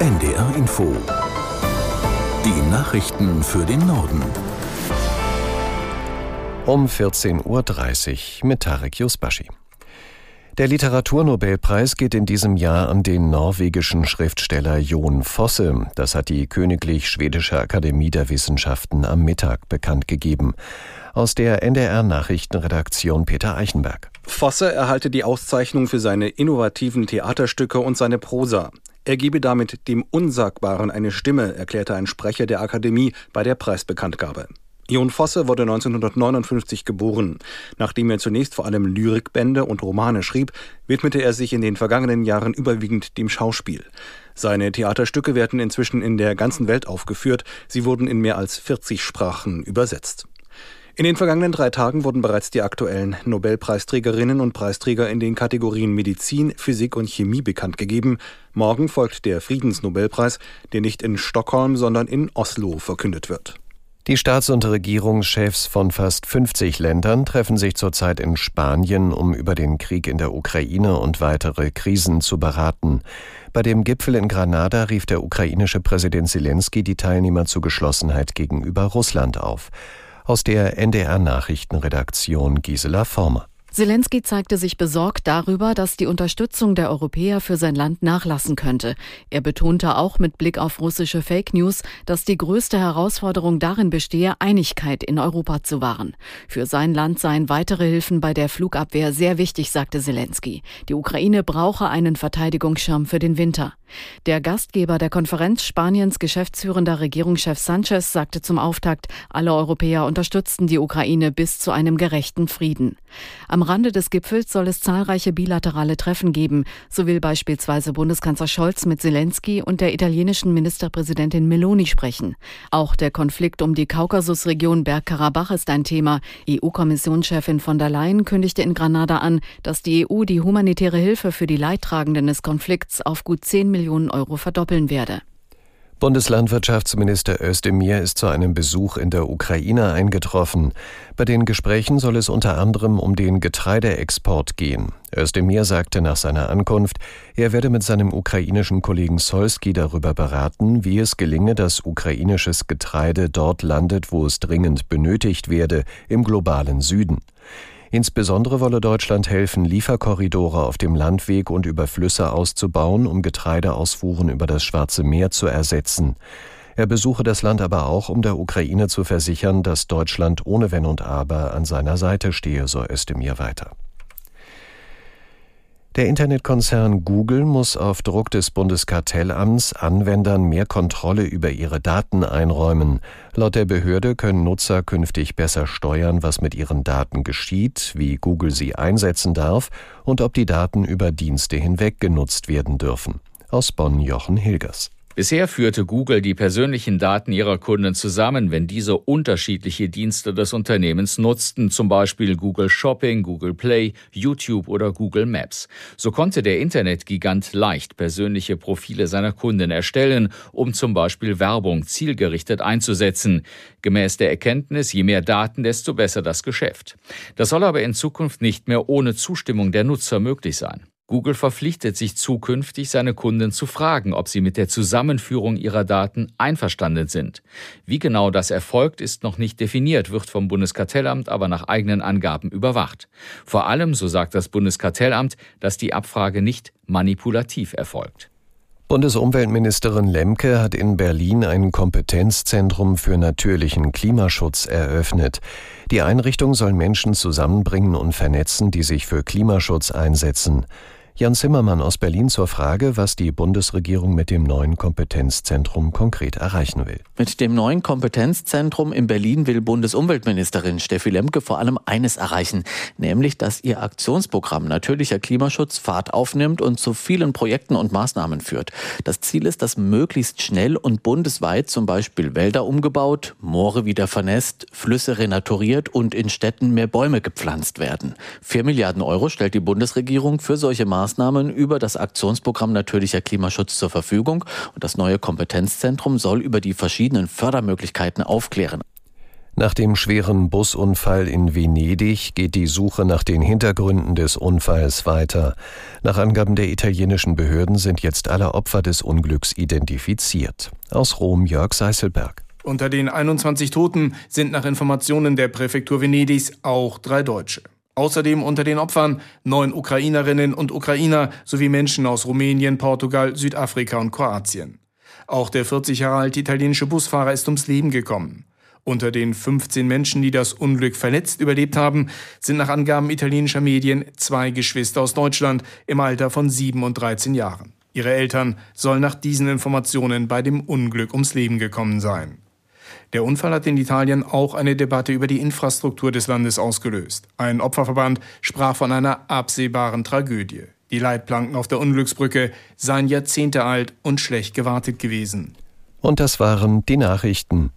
NDR Info. Die Nachrichten für den Norden. Um 14.30 Uhr mit Tarek Yusbashi. Der Literaturnobelpreis geht in diesem Jahr an den norwegischen Schriftsteller Jon Fosse. Das hat die Königlich Schwedische Akademie der Wissenschaften am Mittag bekannt gegeben. Aus der NDR Nachrichtenredaktion Peter Eichenberg. Fosse erhalte die Auszeichnung für seine innovativen Theaterstücke und seine Prosa. Er gebe damit dem Unsagbaren eine Stimme, erklärte ein Sprecher der Akademie bei der Preisbekanntgabe. Jon Fosse wurde 1959 geboren. Nachdem er zunächst vor allem Lyrikbände und Romane schrieb, widmete er sich in den vergangenen Jahren überwiegend dem Schauspiel. Seine Theaterstücke werden inzwischen in der ganzen Welt aufgeführt. Sie wurden in mehr als 40 Sprachen übersetzt. In den vergangenen drei Tagen wurden bereits die aktuellen Nobelpreisträgerinnen und Preisträger in den Kategorien Medizin, Physik und Chemie bekannt gegeben. Morgen folgt der Friedensnobelpreis, der nicht in Stockholm, sondern in Oslo verkündet wird. Die Staats- und Regierungschefs von fast 50 Ländern treffen sich zurzeit in Spanien, um über den Krieg in der Ukraine und weitere Krisen zu beraten. Bei dem Gipfel in Granada rief der ukrainische Präsident Zelensky die Teilnehmer zu Geschlossenheit gegenüber Russland auf. Aus der NDR Nachrichtenredaktion Gisela Former. Zelensky zeigte sich besorgt darüber, dass die Unterstützung der Europäer für sein Land nachlassen könnte. Er betonte auch mit Blick auf russische Fake News, dass die größte Herausforderung darin bestehe, Einigkeit in Europa zu wahren. Für sein Land seien weitere Hilfen bei der Flugabwehr sehr wichtig, sagte Zelensky. Die Ukraine brauche einen Verteidigungsschirm für den Winter. Der Gastgeber der Konferenz Spaniens geschäftsführender Regierungschef Sanchez sagte zum Auftakt, alle Europäer unterstützten die Ukraine bis zu einem gerechten Frieden. Am Rande des Gipfels soll es zahlreiche bilaterale Treffen geben. So will beispielsweise Bundeskanzler Scholz mit Zelensky und der italienischen Ministerpräsidentin Meloni sprechen. Auch der Konflikt um die Kaukasusregion Bergkarabach ist ein Thema. EU-Kommissionschefin von der Leyen kündigte in Granada an, dass die EU die humanitäre Hilfe für die Leidtragenden des Konflikts auf gut 10 Millionen Euro verdoppeln werde. Bundeslandwirtschaftsminister Özdemir ist zu einem Besuch in der Ukraine eingetroffen. Bei den Gesprächen soll es unter anderem um den Getreideexport gehen. Özdemir sagte nach seiner Ankunft, er werde mit seinem ukrainischen Kollegen Solski darüber beraten, wie es gelinge, dass ukrainisches Getreide dort landet, wo es dringend benötigt werde, im globalen Süden. Insbesondere wolle Deutschland helfen, Lieferkorridore auf dem Landweg und über Flüsse auszubauen, um Getreideausfuhren über das Schwarze Meer zu ersetzen. Er besuche das Land aber auch, um der Ukraine zu versichern, dass Deutschland ohne Wenn und Aber an seiner Seite stehe, so Özdemir weiter. Der Internetkonzern Google muss auf Druck des Bundeskartellamts Anwendern mehr Kontrolle über ihre Daten einräumen. Laut der Behörde können Nutzer künftig besser steuern, was mit ihren Daten geschieht, wie Google sie einsetzen darf und ob die Daten über Dienste hinweg genutzt werden dürfen. Aus Bonn Jochen Hilgers. Bisher führte Google die persönlichen Daten ihrer Kunden zusammen, wenn diese unterschiedliche Dienste des Unternehmens nutzten, zum Beispiel Google Shopping, Google Play, YouTube oder Google Maps. So konnte der Internetgigant leicht persönliche Profile seiner Kunden erstellen, um zum Beispiel Werbung zielgerichtet einzusetzen. Gemäß der Erkenntnis, je mehr Daten, desto besser das Geschäft. Das soll aber in Zukunft nicht mehr ohne Zustimmung der Nutzer möglich sein. Google verpflichtet sich zukünftig, seine Kunden zu fragen, ob sie mit der Zusammenführung ihrer Daten einverstanden sind. Wie genau das erfolgt, ist noch nicht definiert, wird vom Bundeskartellamt aber nach eigenen Angaben überwacht. Vor allem, so sagt das Bundeskartellamt, dass die Abfrage nicht manipulativ erfolgt. Bundesumweltministerin Lemke hat in Berlin ein Kompetenzzentrum für natürlichen Klimaschutz eröffnet. Die Einrichtung soll Menschen zusammenbringen und vernetzen, die sich für Klimaschutz einsetzen. Jan Zimmermann aus Berlin zur Frage, was die Bundesregierung mit dem neuen Kompetenzzentrum konkret erreichen will. Mit dem neuen Kompetenzzentrum in Berlin will Bundesumweltministerin Steffi Lemke vor allem eines erreichen, nämlich, dass ihr Aktionsprogramm Natürlicher Klimaschutz Fahrt aufnimmt und zu vielen Projekten und Maßnahmen führt. Das Ziel ist, dass möglichst schnell und bundesweit zum Beispiel Wälder umgebaut, Moore wieder vernässt, Flüsse renaturiert und in Städten mehr Bäume gepflanzt werden. Vier Milliarden Euro stellt die Bundesregierung für solche Maßnahmen Maßnahmen über das Aktionsprogramm Natürlicher Klimaschutz zur Verfügung und das neue Kompetenzzentrum soll über die verschiedenen Fördermöglichkeiten aufklären. Nach dem schweren Busunfall in Venedig geht die Suche nach den Hintergründen des Unfalls weiter. Nach Angaben der italienischen Behörden sind jetzt alle Opfer des Unglücks identifiziert. Aus Rom Jörg Seißelberg. Unter den 21 Toten sind nach Informationen der Präfektur Venedigs auch drei Deutsche. Außerdem unter den Opfern neun Ukrainerinnen und Ukrainer sowie Menschen aus Rumänien, Portugal, Südafrika und Kroatien. Auch der 40 Jahre alte italienische Busfahrer ist ums Leben gekommen. Unter den 15 Menschen, die das Unglück verletzt überlebt haben, sind nach Angaben italienischer Medien zwei Geschwister aus Deutschland im Alter von 7 und 13 Jahren. Ihre Eltern sollen nach diesen Informationen bei dem Unglück ums Leben gekommen sein. Der Unfall hat in Italien auch eine Debatte über die Infrastruktur des Landes ausgelöst. Ein Opferverband sprach von einer absehbaren Tragödie. Die Leitplanken auf der Unglücksbrücke seien Jahrzehnte alt und schlecht gewartet gewesen. Und das waren die Nachrichten.